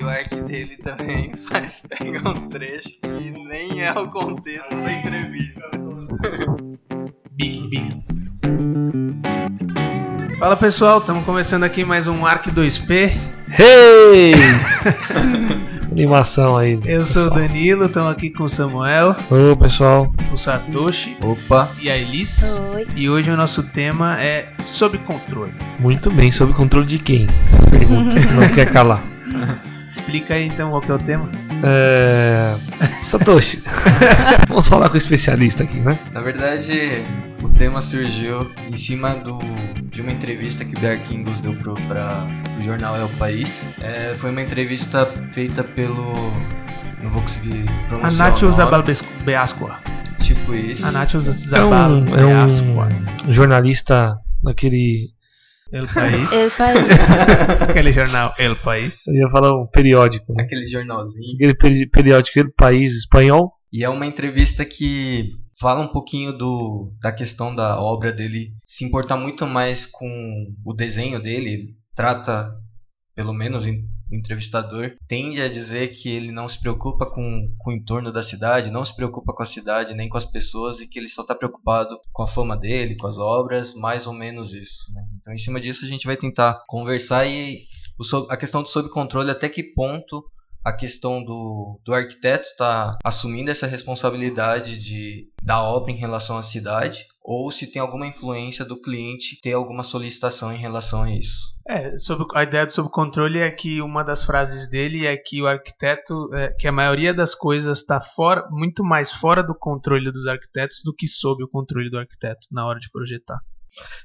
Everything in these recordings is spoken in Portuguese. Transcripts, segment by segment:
E o arc dele também faz, pega um trecho que nem é o contexto da entrevista. Big, big. Fala pessoal, estamos começando aqui mais um Arc 2P. Hey! Animação aí. Eu sou o Danilo, estamos aqui com o Samuel, Ô pessoal. o Satoshi Opa! e a Elis. Oi. E hoje o nosso tema é sobre controle. Muito bem, sob controle de quem? Pergunta que não quer calar. Explica aí então qual que é o tema. É... Satoshi. Vamos falar com o especialista aqui, né? Na verdade, o tema surgiu em cima do, de uma entrevista que o Dark Ingles deu pro, pra, pro jornal É o País. É, foi uma entrevista feita pelo. Não vou conseguir pronunciar. Anatio o nome, Zabalbeasqua. Tipo isso. Anatio É um, é Zabalbeasqua. um jornalista daquele. El País. Eu falei. Aquele jornal El País. Eu ia falar um periódico. Né? Aquele jornalzinho. Aquele peri- periódico, aquele país espanhol. E é uma entrevista que fala um pouquinho do, da questão da obra dele se importar muito mais com o desenho dele. Ele trata, pelo menos o entrevistador, tende a dizer que ele não se preocupa com, com o entorno da cidade, não se preocupa com a cidade nem com as pessoas e que ele só está preocupado com a fama dele, com as obras, mais ou menos isso. né? Então, em cima disso, a gente vai tentar conversar e o a questão do sob controle, até que ponto a questão do, do arquiteto está assumindo essa responsabilidade de da obra em relação à cidade ou se tem alguma influência do cliente ter alguma solicitação em relação a isso. É, sobre, a ideia do sob controle é que uma das frases dele é que o arquiteto, é, que a maioria das coisas está fora, muito mais fora do controle dos arquitetos do que sob o controle do arquiteto na hora de projetar.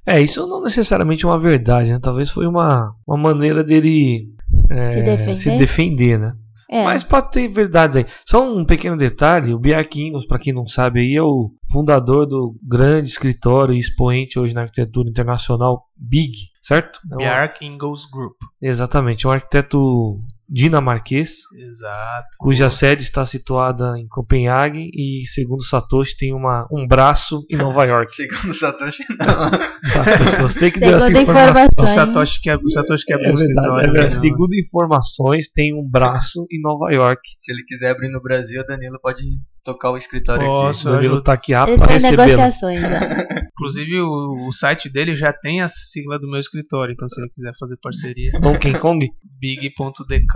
É, isso não necessariamente é uma verdade, né? Talvez foi uma, uma maneira dele é, Se defender? se defender, né? É. Mas pode ter verdades aí. Só um pequeno detalhe: o Ingels, para quem não sabe, aí é o fundador do grande escritório e expoente hoje na arquitetura internacional Big, certo? É Bjark Ingels Group. exatamente, é um arquiteto dinamarquês, Exato. cuja sede está situada em Copenhague e, segundo Satoshi, tem uma, um braço em Nova York. Segundo Satoshi, não. Satoshi, você que deu essa informação. O informações. Satoshi quer, o Satoshi quer É abrir verdade, escritório. é verdade. né? Segundo informações, tem um braço em Nova York. Se ele quiser abrir no Brasil, o Danilo pode tocar o escritório Posso, O aqui. eu Danilo tá aqui estão em recebê-lo. negociações. ó. Inclusive o, o site dele já tem a sigla do meu escritório, então se ele quiser fazer parceria, Donkey Kong? big.dk.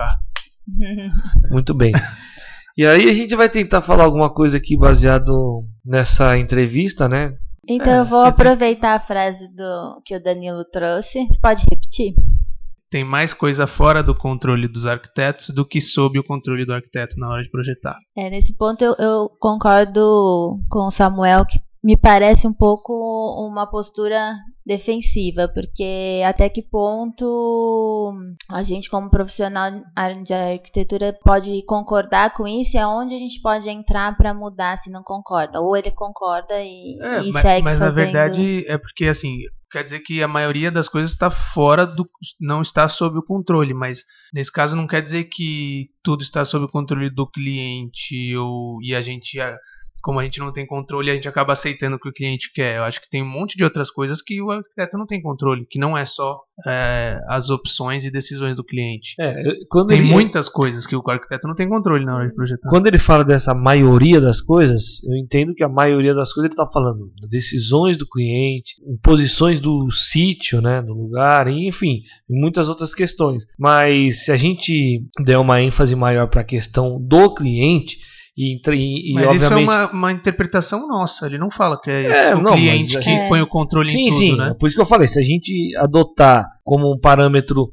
Muito bem. E aí a gente vai tentar falar alguma coisa aqui baseado nessa entrevista, né? Então É, eu vou aproveitar a frase do que o Danilo trouxe. Você pode repetir? Tem mais coisa fora do controle dos arquitetos do que sob o controle do arquiteto na hora de projetar. É, nesse ponto eu, eu concordo com o Samuel que me parece um pouco uma postura defensiva, porque até que ponto a gente como profissional de arquitetura pode concordar com isso e aonde a gente pode entrar para mudar se não concorda, ou ele concorda e, É, e mas, segue mas na fazendo. verdade é porque assim quer dizer que a maioria das coisas está fora do não está sob o controle mas nesse caso não quer dizer que tudo está sob o controle do cliente ou e a gente como a gente não tem controle a gente acaba aceitando o que o cliente quer. Eu acho que tem um monte de outras coisas que o arquiteto não tem controle que não é só é, as opções e decisões do cliente. É, tem ele, muitas coisas que o arquiteto não tem controle na hora de projetar. Quando ele fala dessa maioria das coisas, eu entendo que a maioria das coisas ele está falando de decisões do cliente, imposições do sítio, né, do lugar, enfim, muitas outras questões. Mas se a gente der uma ênfase maior para a questão do cliente e, e, e Mas isso é uma, uma interpretação nossa. Ele não fala que é, É, o não, cliente mas- que É. põe o controle Sim, em tudo, sim. né? é Por isso que eu falei, se a gente adotar como um parâmetro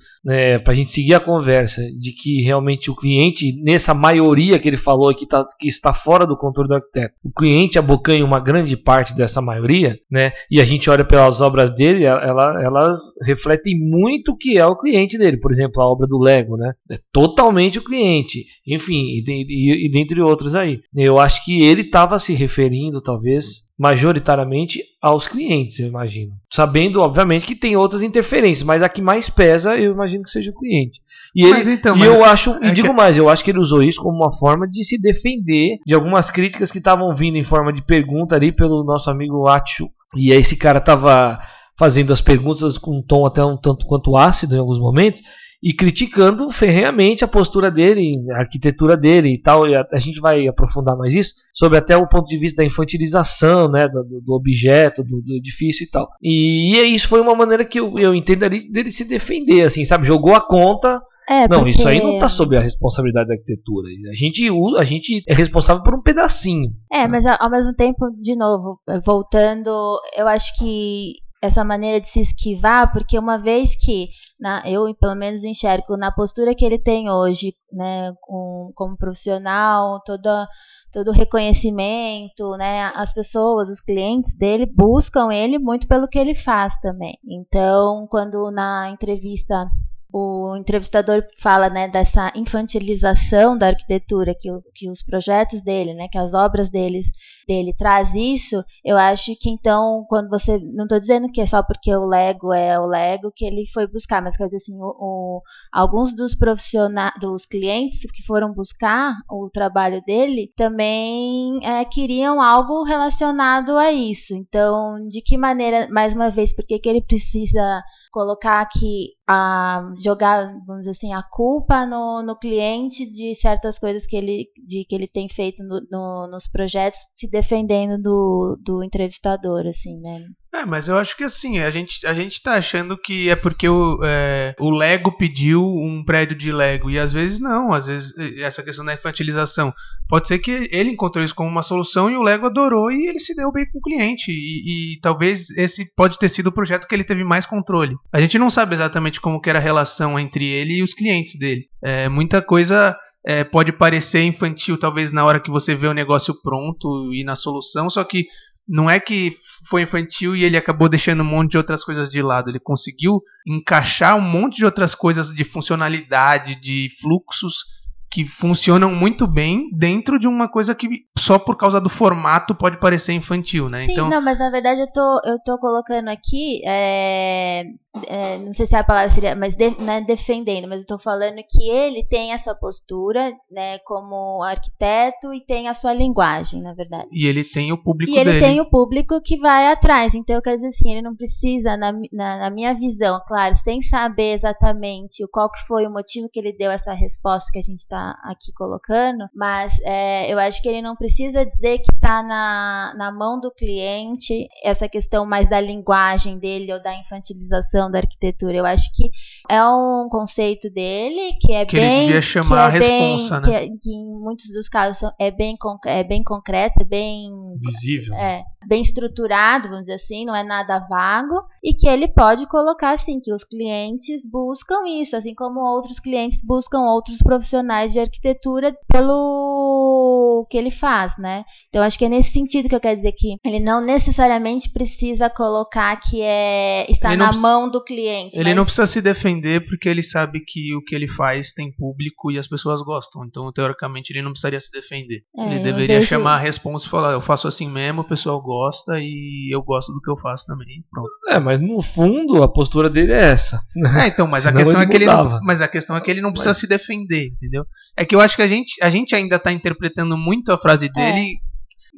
para a gente seguir a conversa de que realmente o cliente, nessa maioria que ele falou que, tá, que está fora do controle do arquiteto, o cliente abocanha uma grande parte dessa maioria, né? E a gente olha pelas obras dele, ela- elas refletem muito o que é o cliente dele. Por exemplo, a obra do Lego, né? É totalmente o cliente. Enfim, e, e- e dentre outros aí. Eu acho que ele estava se referindo, talvez, majoritariamente aos clientes, eu imagino. Sabendo, obviamente, que tem outras interferências, mas a que mais pesa, eu imagino que seja o cliente. E, ele, Mas então, e eu acho, é e digo que- mais, eu acho que ele usou isso como uma forma de se defender de algumas críticas que estavam vindo em forma de pergunta ali pelo nosso amigo Achu. E aí esse cara tava fazendo as perguntas com um tom até um tanto quanto ácido em alguns momentos. E criticando ferreamente a postura dele, a arquitetura dele e tal. E a, a, gente vai aprofundar mais isso sobre até o ponto de vista da infantilização, né, do, do objeto, do, do, edifício e tal. E, e isso foi uma maneira que eu, eu entendo ali dele se defender, assim, sabe? Jogou a conta. É, não, porque... isso aí não está sob a responsabilidade da arquitetura. A gente, a gente é responsável por um pedacinho. É, mas ao mesmo tempo, de novo, voltando, eu acho que essa maneira de se esquivar, porque uma vez que na, eu pelo menos enxergo na postura que ele tem hoje, né, com, como profissional, toda todo o reconhecimento, né? As pessoas, os clientes dele buscam ele muito pelo que ele faz também. Então, quando na entrevista o entrevistador fala né, dessa infantilização da arquitetura, que, que os projetos dele, né, que as obras deles, dele traz isso, eu acho que então, quando você. Não estou dizendo que é só porque o Lego é o Lego que ele foi buscar, mas quer dizer assim, o, o, alguns dos profissionais, dos clientes que foram buscar o trabalho dele também é, queriam algo relacionado a isso. Então, de que maneira, mais uma vez, por que ele precisa colocar aqui a jogar, vamos dizer assim, a culpa no, no cliente de certas coisas que ele, de, que ele tem feito no, no, nos projetos, se defendendo do, do entrevistador, assim, né? É, mas eu acho que assim, a gente, a gente tá achando que é porque o, é, o Lego pediu um prédio de Lego. E às vezes não, às vezes essa questão da infantilização. Pode ser que ele encontrou isso como uma solução e o Lego adorou e ele se deu bem com o cliente. E, e talvez esse pode ter sido o projeto que ele teve mais controle. A gente não sabe exatamente como que era a relação entre ele e os clientes dele. É, muita coisa é, pode parecer infantil, talvez na hora que você vê o negócio pronto e na solução, só que não é que foi infantil e ele acabou deixando um monte de outras coisas de lado. Ele conseguiu encaixar um monte de outras coisas de funcionalidade, de fluxos que funcionam muito bem dentro de uma coisa que só por causa do formato pode parecer infantil, né? Sim, então... não, mas na verdade eu tô, eu tô colocando aqui, é, é, não sei se é a palavra seria, mas de, não é defendendo, mas eu tô falando que ele tem essa postura, né, como arquiteto e tem a sua linguagem, na verdade. E ele tem o público E ele dele. tem o público que vai atrás, então eu quero dizer assim, ele não precisa, na, na, na minha visão, claro, sem saber exatamente qual que foi o motivo que ele deu essa resposta que a gente está aqui colocando, mas é, eu acho que ele não precisa dizer que está na, na mão do cliente essa questão mais da linguagem dele ou da infantilização da arquitetura. Eu acho que é um conceito dele que é que bem. Ele devia chamar a responsa, bem, né? Que, que, em muitos dos casos é bem, é bem concreto, é bem. Visível. É, bem estruturado, vamos dizer assim, não é nada vago, e que ele pode colocar assim, que os clientes buscam isso, assim como outros clientes buscam outros profissionais de arquitetura pelo que ele faz, né? Então acho que é nesse sentido que eu quero dizer que ele não necessariamente precisa colocar que é está na mão do cliente. Ele mas... não precisa se defender porque ele sabe que o que ele faz tem público e as pessoas gostam. Então, teoricamente, ele não precisaria se defender. É, ele deveria vejo... chamar a responsa e falar: eu faço assim mesmo, o pessoal gosta e eu gosto do que eu faço também. Pronto. É, mas no fundo a postura dele é essa. É, então, mas a questão é que ele não, mas a questão é que ele não precisa mas... se defender, entendeu? É que eu acho que a gente, a gente ainda está interpretando muito a frase dele é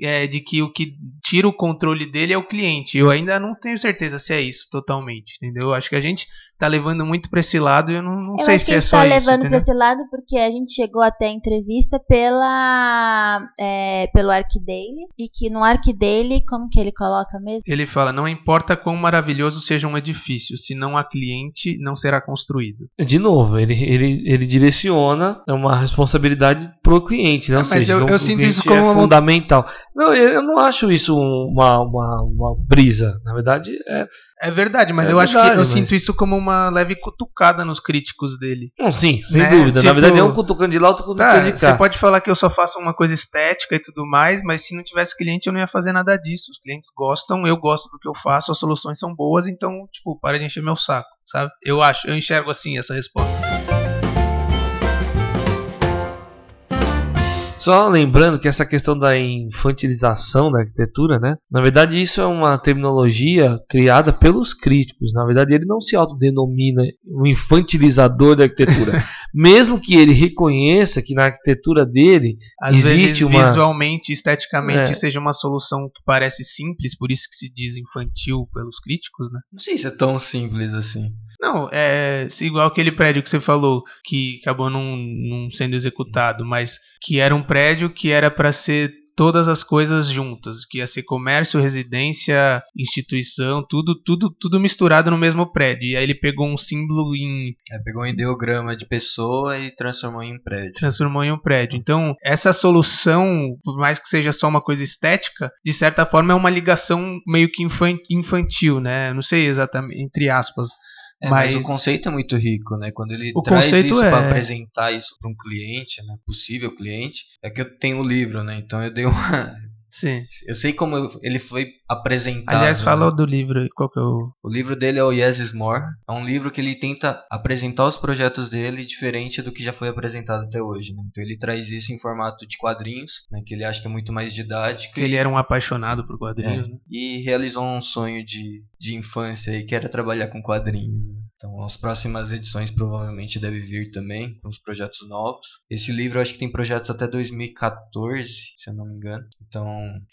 é, de que o que tira o controle dele é o cliente. Eu ainda não tenho certeza se é isso totalmente, entendeu? Acho que a gente tá levando muito para esse lado e eu não, não eu sei se é só tá isso. Eu levando para esse lado porque a gente chegou até a entrevista pela é, pelo ArcDaily e que no ArcDaily, como que ele coloca mesmo? Ele fala: "Não importa quão maravilhoso seja um edifício, se não há cliente, não será construído". De novo, ele, ele, ele direciona uma responsabilidade pro cliente, né? Ou mas seja, eu, eu sinto isso como é fundamental. Não, eu não acho isso uma, uma, uma brisa. Na verdade, é. É verdade, mas é eu verdade, acho que eu mas... sinto isso como uma leve cutucada nos críticos dele. Não, sim, sem né? dúvida. Tipo, Na verdade, é um cutucando de lá, outro cutucando tá, de cá. Você pode falar que eu só faço uma coisa estética e tudo mais, mas se não tivesse cliente, eu não ia fazer nada disso. Os clientes gostam, eu gosto do que eu faço, as soluções são boas, então, tipo, para de encher meu saco, sabe? Eu acho, eu enxergo assim essa resposta. Só lembrando que essa questão da infantilização da arquitetura, né? Na verdade, isso é uma terminologia criada pelos críticos. Na verdade, ele não se autodenomina o infantilizador da arquitetura. Mesmo que ele reconheça que na arquitetura dele Às existe vezes, uma. visualmente, esteticamente, É. seja uma solução que parece simples, por isso que se diz infantil pelos críticos, né? Não sei se é tão simples assim. Não, é igual aquele prédio que você falou, que acabou não, não sendo executado, mas que era um prédio que era para ser todas as coisas juntas, que ia ser comércio, residência, instituição, tudo, tudo, tudo misturado no mesmo prédio. E aí ele pegou um símbolo em É, pegou um ideograma de pessoa e transformou em prédio. transformou em um prédio. Então, essa solução, por mais que seja só uma coisa estética, de certa forma é uma ligação meio que infan- infantil, né? Não sei exatamente, entre aspas. É, mas... Mas- o conceito é muito rico, né? Quando ele O traz isso é- para apresentar isso para um cliente, né? Possível cliente, é que eu tenho o livro, né? Então eu dei uma. Sim. Eu sei como ele foi apresentado. Aliás, né? fala do livro, qual que é o... O livro dele é o Yes is More. É um livro que ele tenta apresentar os projetos dele diferente do que já foi apresentado até hoje. Né? Então ele traz isso em formato de quadrinhos, né? que ele acha que é muito mais didático. ele era um apaixonado por quadrinhos, É, né? E realizou um sonho de, de infância aí, que era trabalhar com quadrinhos. Então as próximas edições provavelmente devem vir também, com os projetos novos. Esse livro eu acho que tem projetos até 2014, se eu não me engano. Então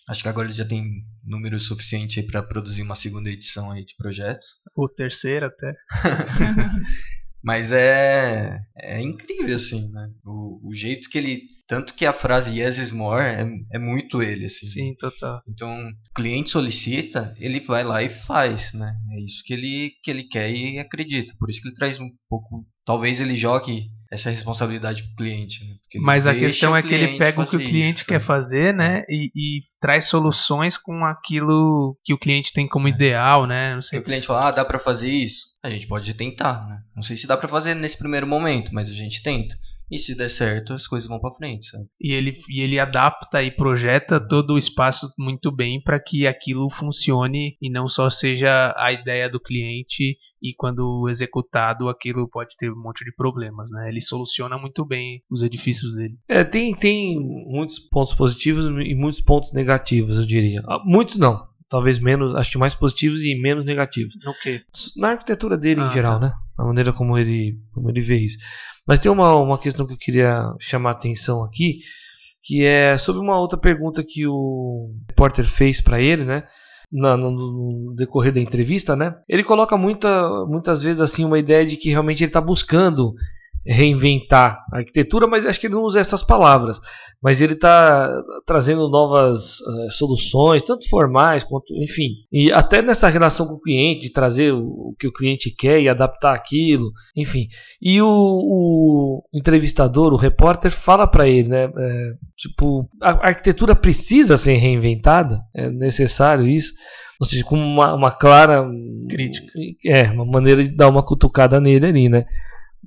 acho que agora ele já tem número suficiente para produzir uma segunda edição aí de projetos. O terceiro até. Mas é, é incrível, assim, né? O, o jeito que ele. Tanto que a frase Yes is more é, é muito ele, assim. Sim, total. Então, o cliente solicita, ele vai lá e faz, né? É isso que ele, que ele quer e acredita. Por isso que ele traz um pouco. Talvez ele jogue essa responsabilidade pro cliente. Né? Mas a questão o é que ele pega o que o cliente isso, quer né? fazer, né? E, e traz soluções com aquilo que o cliente tem como ideal, né? Não Se sei. o cliente fala, ah, dá pra fazer isso? A gente pode tentar, né? Não sei se dá pra fazer nesse primeiro momento, mas a gente tenta. E se der certo, as coisas vão pra frente, sabe? E ele, e ele adapta e projeta todo o espaço muito bem para que aquilo funcione e não só seja a ideia do cliente e quando executado aquilo pode ter um monte de problemas, né? Ele soluciona muito bem os edifícios dele. É, tem, tem muitos pontos positivos e muitos pontos negativos, eu diria. Ah, Muitos não. Talvez menos, acho que mais positivos e menos negativos. Na arquitetura dele Ah, em geral, tá. né? A maneira como ele, como ele vê isso. Mas tem uma, uma questão que eu queria chamar a atenção aqui, que é sobre uma outra pergunta que o repórter fez para ele, né? Na- no, no decorrer da entrevista, né? Ele coloca muita, muitas vezes assim uma ideia de que realmente ele está buscando reinventar a arquitetura, mas acho que ele não usa essas palavras. Mas ele está trazendo novas eh, soluções, tanto formais quanto, enfim. E até nessa relação com o cliente, de trazer o, o que o cliente quer e adaptar aquilo, enfim. E o, o entrevistador, o repórter, fala para ele, né? eh, tipo, a a arquitetura precisa ser reinventada, é necessário isso. Ou seja, com uma, uma clara Crítica. É, uma maneira de dar uma cutucada nele ali, né?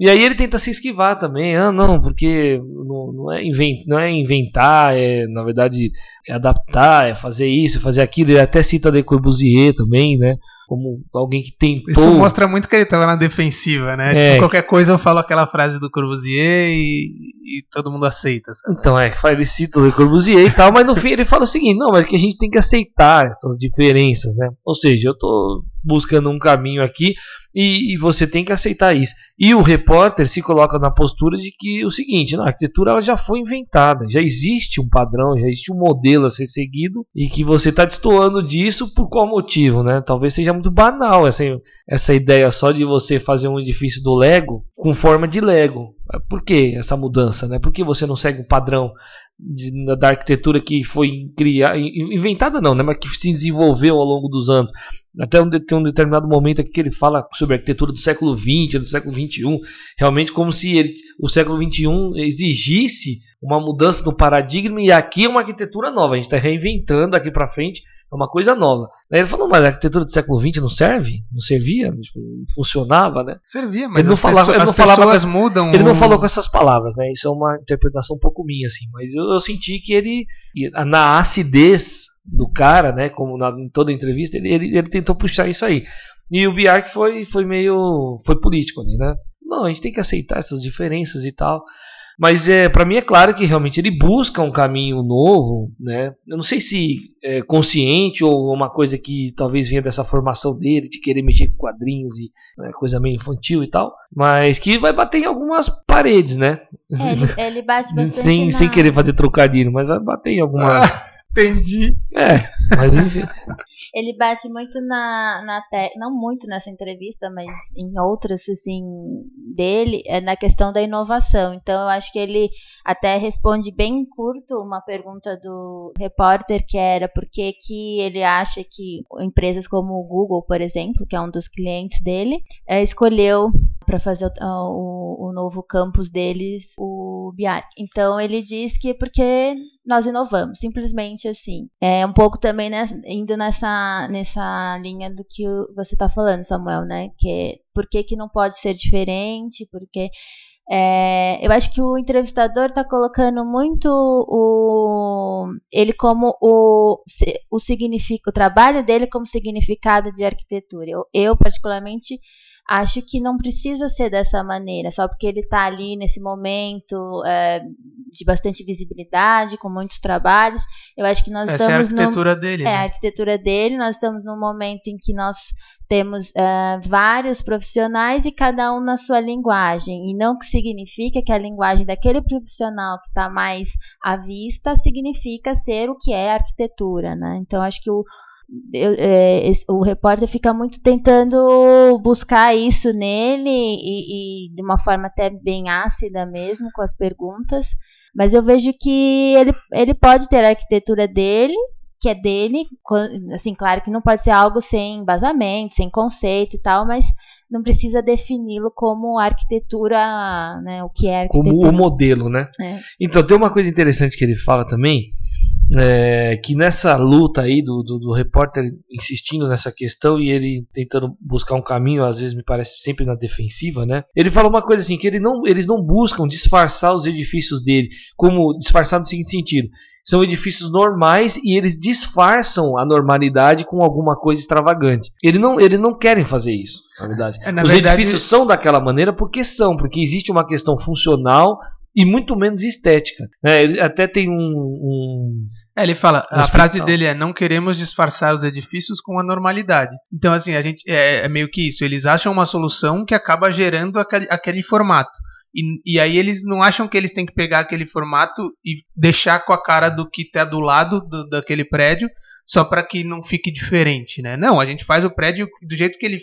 E aí ele tenta se esquivar também. Ah, não, porque não, não, é, inven- não é inventar, é na verdade é adaptar, é fazer isso, fazer aquilo. Ele até cita Le Corbusier também, né? Como alguém que tentou. Isso mostra muito que ele tava na defensiva, né? É. Tipo, qualquer coisa eu falo aquela frase do Corbusier e, e todo mundo aceita. sabe? Então, é, ele cita Le Corbusier e tal, mas no fim ele fala o seguinte: não, mas que a gente tem que aceitar essas diferenças, né? Ou seja, eu tô buscando um caminho aqui e, e você tem que aceitar isso. E o repórter se coloca na postura de que o seguinte: a arquitetura ela já foi inventada, já existe um padrão, já existe um modelo a ser seguido e que você está destoando disso por qual motivo, né? Talvez seja muito banal essa, essa ideia só de você fazer um edifício do Lego com forma de Lego. Por que essa mudança, né? Por que você não segue um padrão de- da arquitetura que foi criada, inventada não, né? Mas que se desenvolveu ao longo dos anos. Até um, tem um determinado momento aqui que ele fala sobre a arquitetura do século XX, do século XXI, realmente como se ele, o século XXI exigisse uma mudança no paradigma e aqui é uma arquitetura nova, a gente está reinventando aqui para frente, é uma coisa nova. Aí ele falou, mas a arquitetura do século XX não serve? Não servia? Tipo, Não funcionava, né? Servia, mas Ele não as, falava- pessoas, ele não falava pessoas mudam. Ele não falou com essas palavras, né? Isso é uma interpretação um pouco minha, assim. Mas eu, eu senti que ele, na acidez do cara, né? Como na, em toda entrevista, ele, ele, ele tentou puxar isso aí. E o Biark foi, foi meio. foi político ali, né? Não, a gente tem que aceitar essas diferenças e tal. Mas é, para mim é claro que realmente ele busca um caminho novo, né? Eu não sei se é consciente ou uma coisa que talvez venha dessa formação dele, de querer mexer com quadrinhos e né, coisa meio infantil e tal, mas que vai bater em algumas paredes, né? É, ele, ele bate bastante sem, na... sem querer fazer trocadilho, mas vai bater em algumas. Entendi. É, mas enfim. Ele bate muito na, na te... não muito nessa entrevista, mas em outras assim dele, é na questão da inovação. Então eu acho que ele até responde bem curto uma pergunta do repórter que era por que, que ele acha que empresas como o Google, por exemplo, que é um dos clientes dele, é, escolheu para fazer o, o, o, novo campus deles, o BI. Então ele diz que é porque nós inovamos, simplesmente assim. É um pouco também indo nessa, nessa linha do que você está falando, Samuel, né? Que é, por que, que não pode ser diferente? Porque é, eu acho que o entrevistador está colocando muito o, ele como o, o, significa, o trabalho dele como significado de arquitetura. Eu, eu particularmente acho que não precisa ser dessa maneira, só porque ele está ali nesse momento é, de bastante visibilidade, com muitos trabalhos. Eu acho que nós Essa estamos. é a arquitetura no, dele. É né? a arquitetura dele, nós estamos num momento em que nós temos uh, vários profissionais e cada um na sua linguagem. E não que significa que a linguagem daquele profissional que está mais à vista significa ser o que é arquitetura. Né? Então, acho que o, eu, é, o repórter fica muito tentando buscar isso nele e, e, de uma forma até bem ácida mesmo com as perguntas. Mas eu vejo que ele, ele pode ter a arquitetura dele que é dele, assim, claro que não pode ser algo sem embasamento, sem conceito e tal, mas não precisa defini-lo como arquitetura, né, o que é arquitetura. Como o modelo, né? É. Então, tem uma coisa interessante que ele fala também, é, que nessa luta aí do, do, do, repórter insistindo nessa questão e ele tentando buscar um caminho, às vezes me parece sempre na defensiva, né? Ele fala uma coisa assim, que ele não, eles não buscam disfarçar os edifícios dele, como disfarçar no seguinte sentido, são edifícios normais e eles disfarçam a normalidade com alguma coisa extravagante. Ele não, eles não querem fazer isso, na verdade. É, na Os verdade- edifícios são daquela maneira porque são, porque existe uma questão funcional e muito menos estética. né? Ele até tem um, um- É, ele fala, a Hospital. frase dele é não queremos disfarçar os edifícios com a normalidade. Então, assim, a gente é, é meio que isso. Eles acham uma solução que acaba gerando aquele, aquele formato. E, e aí eles não acham que eles têm que pegar aquele formato e deixar com a cara do que tá do lado do- daquele prédio, só para que não fique diferente, né? Não, a gente faz o prédio do jeito que ele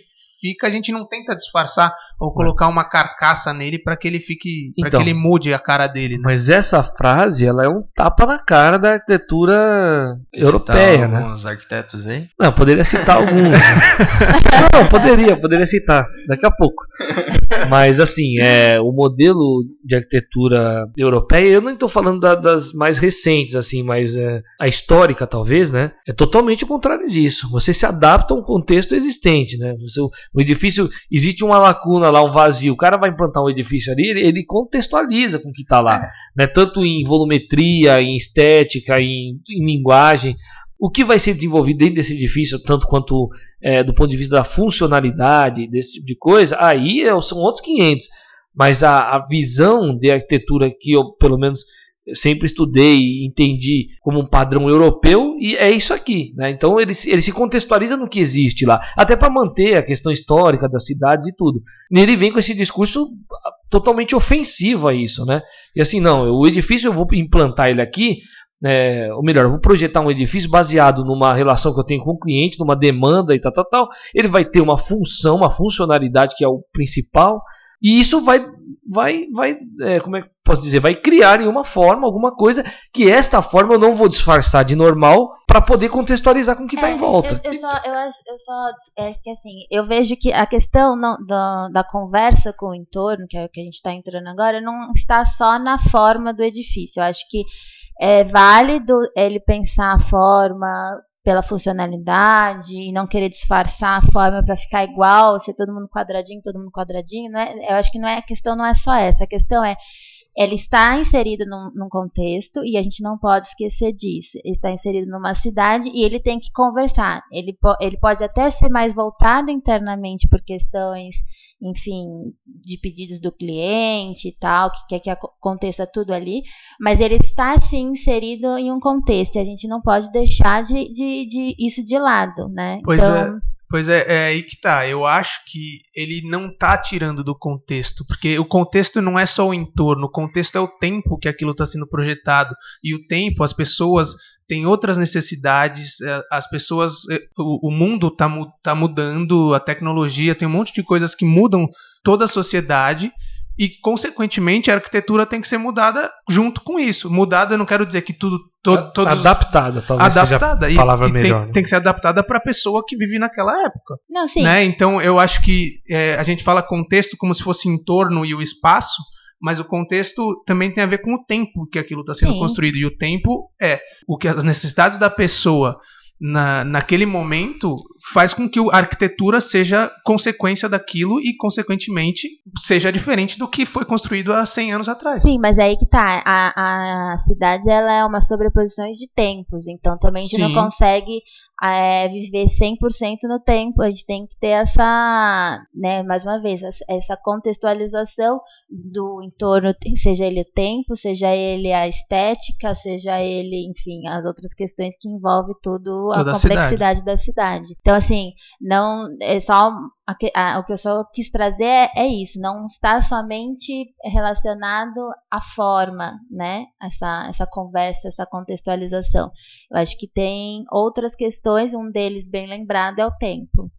fica, a gente não tenta disfarçar ou colocar uma carcaça nele para que ele fique, para Então. que ele mude a cara dele, né? Mas essa frase, ela é um tapa na cara da arquitetura europeia, Citar né? alguns arquitetos aí. Não, poderia citar alguns. não, não, poderia, poderia citar daqui a pouco. Mas assim, é, o modelo de arquitetura europeia, eu não estou falando da- das mais recentes, assim, mas é, a histórica talvez, né? É totalmente o contrário disso. Você se adapta a um contexto existente, né? Você- o edifício existe uma lacuna lá, um vazio. O cara vai implantar um edifício ali, ele, ele contextualiza com o que está lá, né? Tanto em volumetria, em estética, em, em linguagem o que vai ser desenvolvido dentro desse edifício, tanto quanto é, do ponto de vista da funcionalidade, desse tipo de coisa, aí é- são outros 500. Mas a, a visão de arquitetura que eu, pelo menos, sempre estudei e entendi como um padrão europeu, e é isso aqui. Né? Então ele, se- ele se contextualiza no que existe lá, até para manter a questão histórica das cidades e tudo. E ele vem com esse discurso ah, totalmente ofensivo a isso. Né? E assim, não, o edifício eu vou implantar ele aqui é, ou melhor, eu vou projetar um edifício baseado numa relação que eu tenho com o cliente, numa demanda e tal, tal, tal. Ele vai ter uma função, uma funcionalidade que é o principal, e isso vai, vai, vai, é, como é posso dizer, vai criar em uma forma, alguma coisa que esta forma eu não vou disfarçar de normal para poder contextualizar com o que está É, em volta. Eu, eu só, eu, eu só, é que assim, eu vejo que a questão não- da, da conversa com o entorno, que é o que a gente está entrando agora, não está só na forma do edifício. Eu acho que é válido ele pensar a forma pela funcionalidade e não querer disfarçar a forma para ficar igual, ser todo mundo quadradinho, todo mundo quadradinho. Não é, eu acho que não é a questão não é só essa. A questão é ele está inserido num, num, contexto e a gente não pode esquecer disso. Ele está inserido numa cidade e ele tem que conversar. Ele, po ele pode até ser mais voltado internamente por questões, enfim, de pedidos do cliente e tal, que quer que aconteça tudo ali, mas ele está sim inserido em um contexto e a gente não pode deixar de, de, de isso de lado, né? Pois então, é. Pois é, é aí que tá. Eu acho que ele não tá tirando do contexto, porque o contexto não é só o entorno, o contexto é o tempo que aquilo está sendo projetado. E o tempo, as pessoas têm outras necessidades, é, as pessoas. É, o, mundo tá, tá mudando, a tecnologia, tem um monte de coisas que mudam toda a sociedade e consequentemente a arquitetura tem que ser mudada junto com isso. Mudada, eu não quero dizer que tudo to, todos adaptada, talvez adaptada seja a palavra e, melhor. Tem, né? tem, que ser adaptada para a pessoa que vive naquela época. Não, sim. Né? Então eu acho que é, a gente fala contexto como se fosse entorno e o espaço, mas o contexto também tem a ver com o tempo que aquilo está sendo sim. construído e o tempo é o que as necessidades da pessoa na, naquele momento faz com que a arquitetura seja consequência daquilo e, consequentemente, seja diferente do que foi construído há 100 anos atrás. Sim, mas é aí que tá. A, a cidade ela é uma sobreposição de tempos, então também a gente Sim. não consegue é, viver 100% no tempo. A gente tem que ter essa, né, mais uma vez, essa contextualização do entorno, seja ele o tempo, seja ele a estética, seja ele, enfim, as outras questões que envolvem tudo Toda a complexidade a da cidade. Então, assim, não é só a, a, o que eu só quis trazer é, é, isso, não está somente relacionado à forma, né? Essa, essa conversa, essa contextualização. Eu acho que tem outras questões, um deles bem lembrado é o tempo.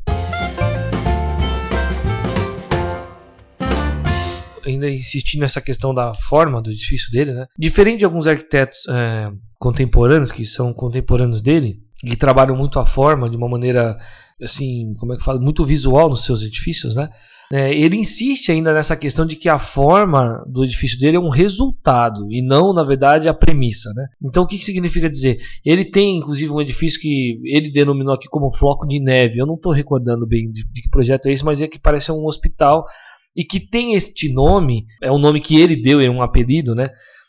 Ainda insistindo nessa questão da forma do edifício dele, né? Diferente de alguns arquitetos é, contemporâneos, que são contemporâneos dele, que trabalham muito a forma de uma maneira assim, como é que fala, muito visual nos seus edifícios, né? É, ele insiste ainda nessa questão de que a forma do edifício dele é um resultado e não, na verdade, a premissa. Né? Então, o que, que significa dizer? Ele tem, inclusive, um edifício que ele denominou aqui como floco de neve. Eu não estou recordando bem de, de, que projeto é esse, mas é que parece um hospital e que tem este nome, é o nome que ele deu, é um apelido, né?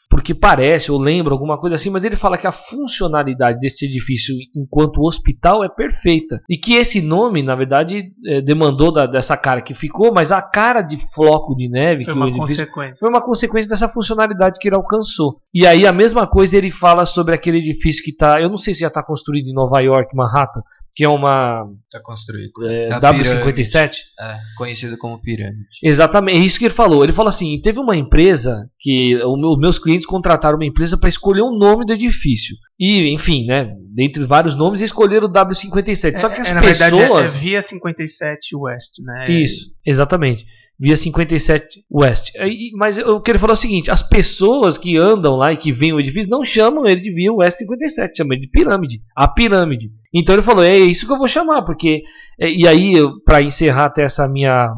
Porque parece ou lembra alguma coisa assim, mas ele fala que a funcionalidade desse edifício enquanto hospital é perfeita e que esse nome, na verdade, é, demandou da, dessa cara que ficou, mas a cara de floco de neve foi que uma o edifício consequência. foi uma consequência dessa funcionalidade que ele alcançou. E aí a mesma coisa ele fala sobre aquele edifício que está, eu não sei se já está construído em Nova York, Manhattan, que é uma. Está construído. É, W57? É, conhecido como pirâmide. Exatamente, é isso que ele falou. Ele falou assim: teve uma empresa que os meus clientes contrataram uma empresa para escolher o um nome do edifício. E, enfim, né, dentre vários nomes, escolheram o W57. É, Só que as é, pessoas. Verdade, é, é via 57 West, né? Isso, exatamente via 57 West. Mas o que ele falou é o seguinte: as pessoas que andam lá e que veem o edifício não chamam ele de via West 57, chamam ele de pirâmide. A pirâmide. Então ele falou: é isso que eu vou chamar, porque. É, e aí, para encerrar até essa minha,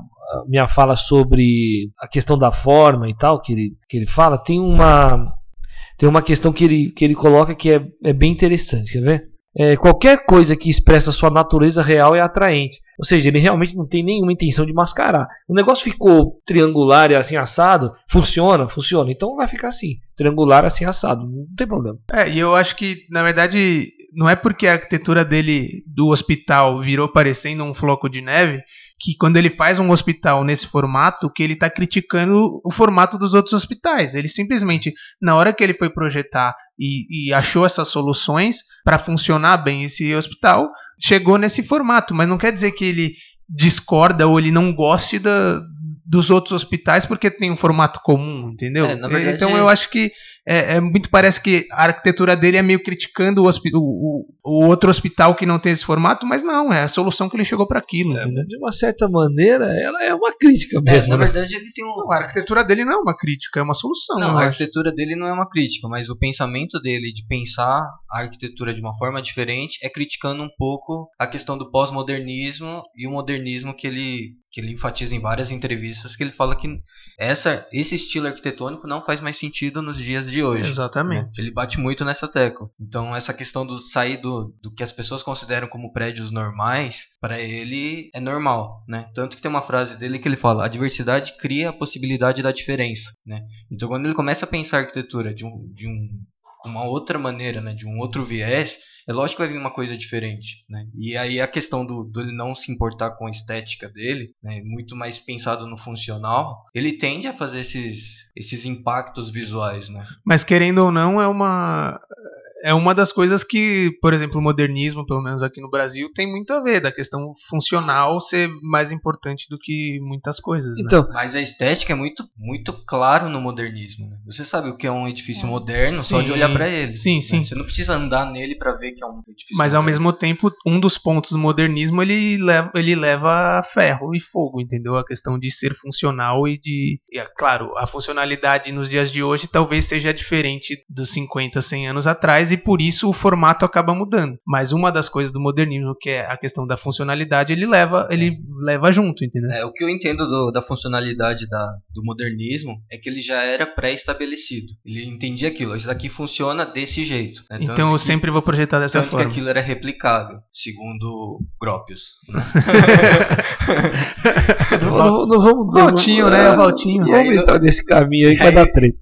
minha fala sobre a questão da forma e tal, que ele, que ele fala, tem uma. Tem uma questão que ele, que ele coloca que é, é bem interessante, quer ver? É, qualquer coisa que expressa sua natureza real é atraente. Ou seja, ele realmente não tem nenhuma intenção de mascarar. O negócio ficou triangular e assim assado, funciona, funciona. Então vai ficar assim, triangular assim assado, não tem problema. É, e eu acho que na verdade não é porque a arquitetura dele do hospital virou parecendo um floco de neve que quando ele faz um hospital nesse formato, que ele está criticando o formato dos outros hospitais. Ele simplesmente, na hora que ele foi projetar e, e achou essas soluções para funcionar bem esse hospital, chegou nesse formato. Mas não quer dizer que ele discorda ou ele não goste da, dos outros hospitais porque tem um formato comum, entendeu? É, verdade, então eu acho que é, é, muito parece que a arquitetura dele é meio criticando o, o, o, outro hospital que não tem esse formato, mas não, é a solução que ele chegou para aquilo. É, de uma certa maneira, ela é uma crítica é, mesmo. na né? verdade, ele tem um... Não, a arquitetura dele não é uma crítica, é uma solução. Não, a arquitetura dele não é uma crítica, mas o pensamento dele de pensar a arquitetura de uma forma diferente é criticando um pouco a questão do pós-modernismo e o modernismo que ele que ele enfatiza em várias entrevistas que ele fala que essa, esse estilo arquitetônico não faz mais sentido nos dias de hoje. Exatamente. Né? Ele bate muito nessa tecla. Então essa questão do sair do, do que as pessoas consideram como prédios normais, para ele é normal, né? Tanto que tem uma frase dele que ele fala: a diversidade cria a possibilidade da diferença, né? Então quando ele começa a pensar a arquitetura de um, de um uma outra maneira, né, de um outro viés, é lógico que vai vir uma coisa diferente, né? E aí a questão do, do ele não se importar com a estética dele, né, muito mais pensado no funcional, ele tende a fazer esses, esses impactos visuais, né? Mas querendo ou não, é uma é uma das coisas que, por exemplo, o modernismo, pelo menos aqui no Brasil, tem muito a ver, da questão funcional ser mais importante do que muitas coisas. Né? Então, mas a estética é muito, muito claro no modernismo. Né? Você sabe o que é um edifício é. moderno sim, só de olhar para ele. Sim, né? sim. Você não precisa andar nele para ver que é um edifício. Mas moderno. ao mesmo tempo, um dos pontos do modernismo ele leva, ele leva ferro e fogo, entendeu? A questão de ser funcional e de, e, é claro, a funcionalidade nos dias de hoje talvez seja diferente dos 50, 100 anos atrás e por isso o formato acaba mudando. Mas uma das coisas do modernismo, que é a questão da funcionalidade, ele leva, ele leva junto, entendeu? É, o que eu entendo do, da funcionalidade da, do modernismo é que ele já era pré-estabelecido. Ele entendia aquilo, isso daqui funciona desse jeito. Né? Então eu que, sempre vou projetar dessa tanto forma. que aquilo era replicável, segundo Gropius. Né? não, não, vamos Valtinho, né? Valtinho. Vamos entrar nesse caminho aí que vai dar treta.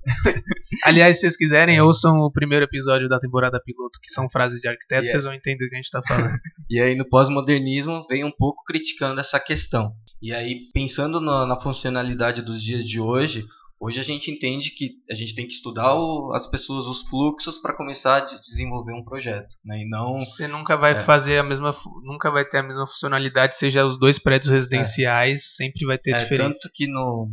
Aliás, se vocês quiserem, ouçam o primeiro episódio da temporada piloto, que são frases de arquiteto, yeah. vocês vão entender o que a gente está falando. e aí, no pós-modernismo, vem um pouco criticando essa questão. E aí, pensando na, na funcionalidade dos dias de hoje, Hoje a gente entende que a gente tem que estudar o, as pessoas, os fluxos para começar a desenvolver um projeto, né? E não você nunca vai é. fazer a mesma, nunca vai ter a mesma funcionalidade, seja os dois prédios residenciais, é. sempre vai ter é, diferença. Tanto que no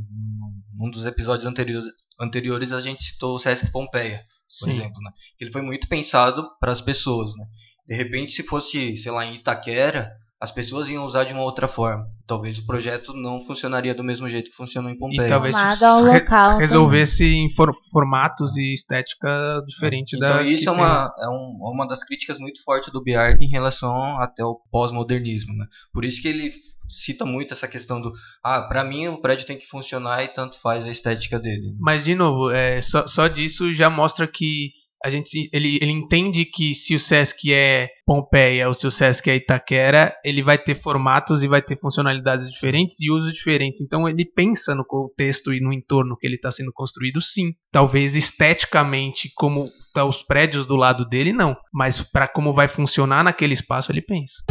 num dos episódios anteriores, anteriores a gente citou o Sesc Pompeia, por Sim. exemplo, né? Que ele foi muito pensado para as pessoas, né? De repente, se fosse, sei lá, em Itaquera, as pessoas iam usar de uma outra forma. Talvez o projeto não funcionaria do mesmo jeito que funcionou em Pompeia. E talvez re local, resolvesse em for formatos e estética diferente então, da. Então isso é uma, é um, uma das críticas muito fortes do Bjark em relação até o pós-modernismo. Né? Por isso que ele cita muito essa questão do ah, para mim o prédio tem que funcionar e tanto faz a estética dele. Mas de novo, é, só, só disso já mostra que a gente ele, ele entende que se o Sesc é Pompeia ou se o Sesc é Itaquera, ele vai ter formatos e vai ter funcionalidades diferentes e usos diferentes. Então ele pensa no contexto e no entorno que ele está sendo construído, sim. Talvez esteticamente, como tá os prédios do lado dele, não. Mas para como vai funcionar naquele espaço, ele pensa.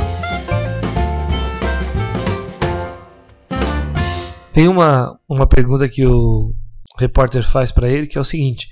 Tem uma, uma pergunta que o repórter faz para ele que é o seguinte: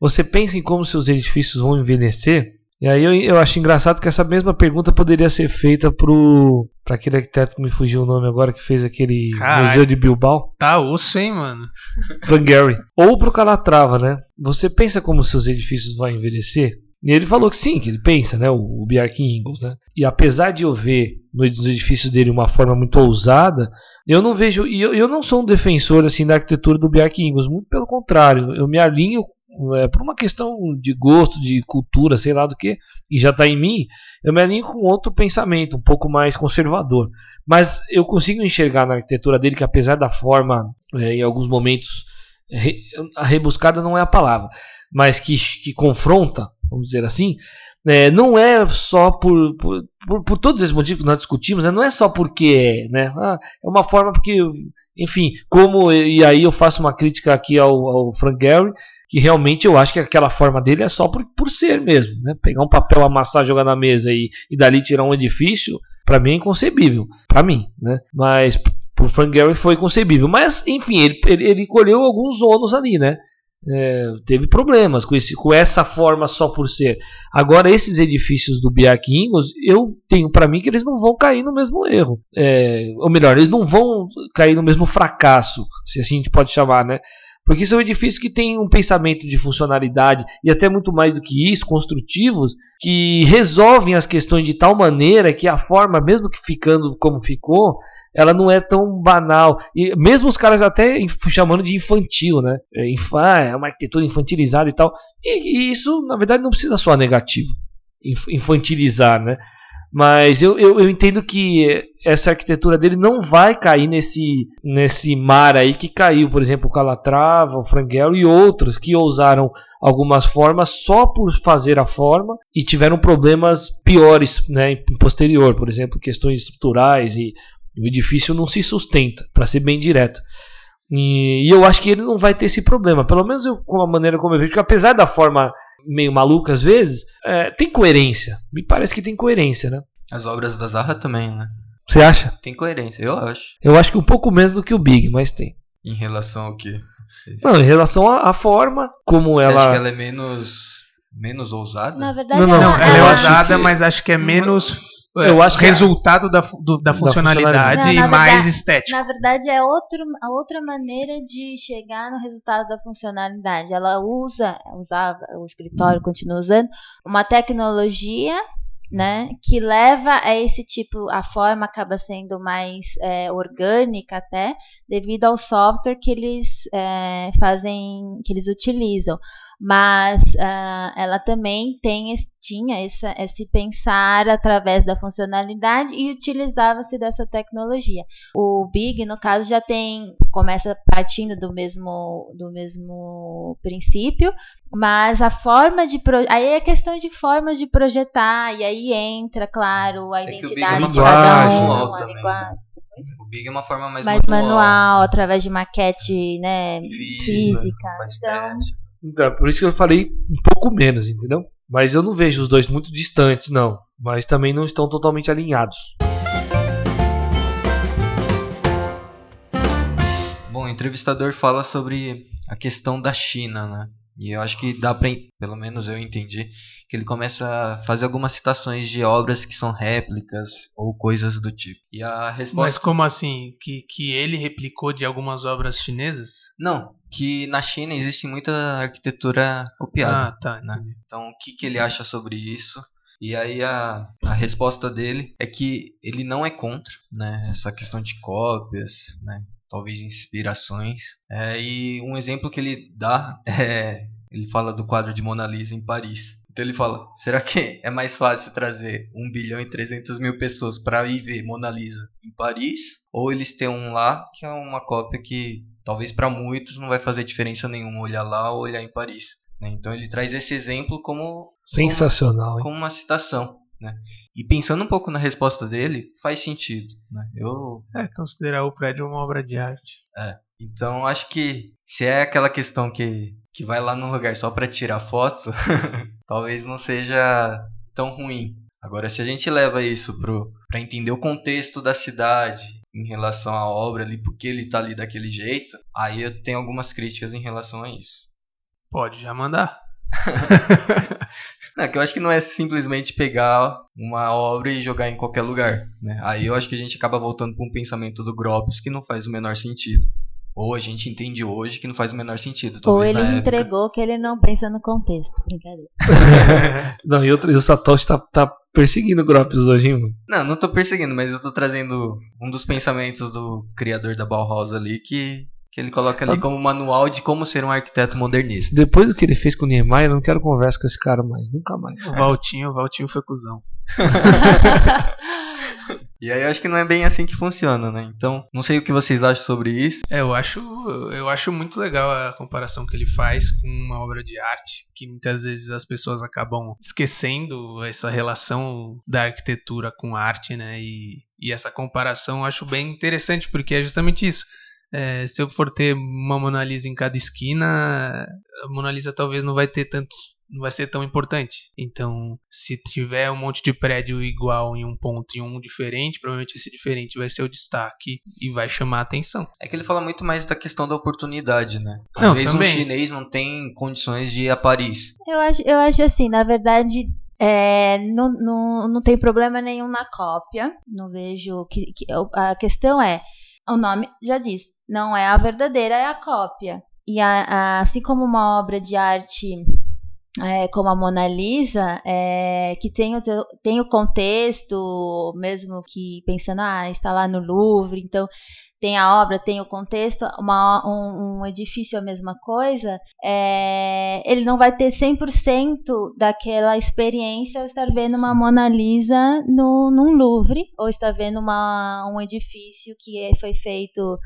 você pensa em como seus edifícios vão envelhecer? E aí eu, eu acho engraçado que essa mesma pergunta poderia ser feita pro para aquele arquiteto que me fugiu o nome agora que fez aquele Caralho, museu de Bilbao. Tá osso, hein, mano. Frank Gehry. Ou pro Calatrava, né? Você pensa como seus edifícios vão envelhecer? E ele falou que sim, que ele pensa, né? O, o Bjark Ingels, né? E apesar de eu ver nos edifícios dele uma forma muito ousada, eu não vejo. E eu, eu não sou um defensor assim da arquitetura do Bjark Ingels, muito pelo contrário. Eu me alinho é, por uma questão de gosto, de cultura, sei lá do que, e já está em mim, eu me alinho com outro pensamento, um pouco mais conservador. Mas eu consigo enxergar na arquitetura dele que, apesar da forma, é, em alguns momentos, re, a rebuscada não é a palavra, mas que, que confronta, vamos dizer assim, é, não é só por, por, por, por, todos esses motivos que nós discutimos, né? não é só porque é, né? Ah, é uma forma porque, enfim, como, e aí eu faço uma crítica aqui ao, ao Frank Gehry, que realmente eu acho que aquela forma dele é só por, por ser mesmo. Né? Pegar um papel, amassar, jogar na mesa e, e dali tirar um edifício, para mim é inconcebível. para mim, né? Mas pro Frank Gehry foi concebível. Mas, enfim, ele, ele, ele colheu alguns ônus ali, né? É, teve problemas com, esse, com essa forma só por ser. Agora, esses edifícios do Bjark Ingels, eu tenho para mim que eles não vão cair no mesmo erro. É, ou melhor, eles não vão cair no mesmo fracasso, se assim a gente pode chamar, né? Porque são edifícios que têm um pensamento de funcionalidade e até muito mais do que isso, construtivos, que resolvem as questões de tal maneira que a forma, mesmo que ficando como ficou, ela não é tão banal. E mesmo os caras até chamando de infantil, né? É, ah, é uma arquitetura infantilizada e tal. E, e isso, na verdade, não precisa soar negativo. Infantilizar, né? Mas eu, eu, eu, entendo que essa arquitetura dele não vai cair nesse, nesse mar aí que caiu, por exemplo, o Calatrava, o Franguelo e outros que ousaram algumas formas só por fazer a forma e tiveram problemas piores né, em posterior, por exemplo, questões estruturais e o edifício não se sustenta, para ser bem direto. E, e, eu acho que ele não vai ter esse problema, pelo menos eu, com a maneira como eu vejo, que apesar da forma meio maluca às vezes, é, tem coerência. Me parece que tem coerência, né? As obras da Zarra também, né? Você acha? Tem coerência, eu acho. Eu acho que um pouco menos do que o Big, mas tem. Em relação ao que? Não, em relação à, forma como Você ela. Acho que ela é menos menos ousada? Na verdade, não, não, ela, ela é ousada, que... mas acho que é menos eu acho que é resultado da, do, da, funcionalidade não, e mais estética. Na verdade, é outro, a outra maneira de chegar no resultado da funcionalidade. Ela usa, usava, o escritório continua usando, uma tecnologia né, que leva a esse tipo, a forma acaba sendo mais é, orgânica até, devido ao software que eles é, fazem, que eles utilizam mas uh, ela também tem, tinha essa, esse pensar através da funcionalidade e utilizava-se dessa tecnologia. O Big, no caso, já tem, começa partindo do mesmo, do mesmo princípio, mas a forma de. Aí é questão de formas de projetar, e aí entra, claro, a é identidade é de cada um, a linguagem. O Big é uma forma mais, mais manual, manual através de maquete né, física. física. Então, então, por isso que eu falei um pouco menos, entendeu? Mas eu não vejo os dois muito distantes, não. Mas também não estão totalmente alinhados. Bom, o entrevistador fala sobre a questão da China, né? E eu acho que dá para, pelo menos eu entendi, que ele começa a fazer algumas citações de obras que são réplicas ou coisas do tipo. E a resposta Mas como assim? Que, que ele replicou de algumas obras chinesas? Não, que na China existe muita arquitetura copiada. Ah, tá. Né? Então, o que, que ele acha sobre isso? E aí a, a resposta dele é que ele não é contra né, essa questão de cópias, né, talvez inspirações. É, e um exemplo que ele dá é. Ele fala do quadro de Mona Lisa em Paris. Então ele fala: será que é mais fácil trazer 1 bilhão e 300 mil pessoas para ir ver Mona Lisa em Paris? Ou eles têm um lá que é uma cópia que talvez para muitos não vai fazer diferença nenhuma olhar lá ou olhar em Paris? Né? Então ele traz esse exemplo como. Sensacional, como, como uma citação. Né? E pensando um pouco na resposta dele, faz sentido. Né? Eu... É, considerar o prédio uma obra de arte. É. Então acho que se é aquela questão que, que vai lá num lugar só para tirar foto, talvez não seja tão ruim. Agora, se a gente leva isso para entender o contexto da cidade em relação à obra ali, porque ele está ali daquele jeito, aí eu tenho algumas críticas em relação a isso. Pode já mandar. Não, que eu acho que não é simplesmente pegar uma obra e jogar em qualquer lugar. Né? Aí eu acho que a gente acaba voltando para um pensamento do Gropius que não faz o menor sentido. Ou a gente entende hoje que não faz o menor sentido. Ou ele entregou que ele não pensa no contexto. Brincadeira. não, e, outro, e o Satoshi tá, tá perseguindo o Gropius hoje, hein? Não, não tô perseguindo, mas eu tô trazendo um dos pensamentos do criador da Bauhaus ali que que ele coloca ali como manual de como ser um arquiteto modernista. Depois do que ele fez com o Niemeyer, eu não quero conversa com esse cara mais, nunca mais. O Valtinho, o Valtinho foi cuzão. e aí eu acho que não é bem assim que funciona, né? Então, não sei o que vocês acham sobre isso. É, eu acho, eu acho muito legal a comparação que ele faz com uma obra de arte, que muitas vezes as pessoas acabam esquecendo essa relação da arquitetura com arte, né? E, e essa comparação eu acho bem interessante, porque é justamente isso é, se eu for ter uma Mona Lisa em cada esquina, a Mona Lisa talvez não vai ter tantos, não vai ser tão importante. Então, se tiver um monte de prédio igual em um ponto e um diferente, provavelmente esse diferente vai ser o destaque e vai chamar a atenção. É que ele fala muito mais da questão da oportunidade, né? Às não, vezes também. um chinês não tem condições de ir a Paris. Eu acho, eu acho assim, na verdade, é, não, não, não tem problema nenhum na cópia. Não vejo que, que a questão é o nome já diz, não é a verdadeira, é a cópia. E a, a, assim como uma obra de arte é, como a Mona Lisa, é, que tem o, tem o contexto, mesmo que pensando, ah, está lá no Louvre, então tem a obra, tem o contexto, uma, um, um edifício é a mesma coisa, é, ele não vai ter 100% daquela experiência estar vendo uma Mona Lisa no, num Louvre, ou estar vendo uma, um edifício que é, foi feito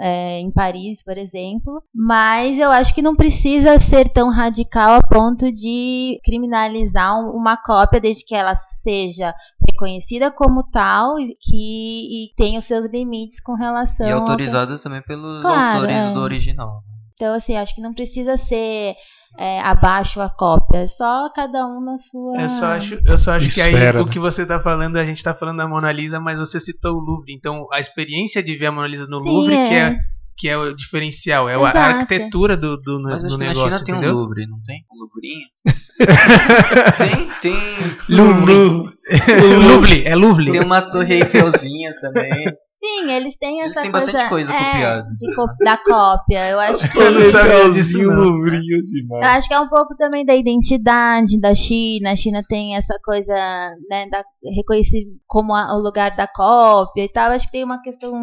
é, em Paris, por exemplo. Mas eu acho que não precisa ser tão radical a ponto de criminalizar uma cópia, desde que ela seja reconhecida como tal e que e tenha os seus limites com relação. E autorizada ao... também pelos claro, autores é. do original. Então, assim, acho que não precisa ser é, abaixo a cópia. É só cada um na sua. Eu só acho, eu só acho que aí o que você está falando, a gente está falando da Mona Lisa, mas você citou o Louvre. Então a experiência de ver a Mona Lisa no Sim, Louvre, é. que é que é o diferencial, é Exato. a arquitetura do, do, Mas do negócio. Na China tem entendeu? um Louvre, não tem? Um Louvrinho? tem, tem. Louvre. Louvre, é Louvre. Tem uma torre Eiffelzinha também. Sim, eles têm essa eles têm coisa, bastante coisa é, copiada. De, da cópia. Eu acho que. Eu não sabia disso, não. demais. Eu acho que é um pouco também da identidade da China. A China tem essa coisa, né, da, reconhecer como a, o lugar da cópia e tal. Eu acho que tem uma questão.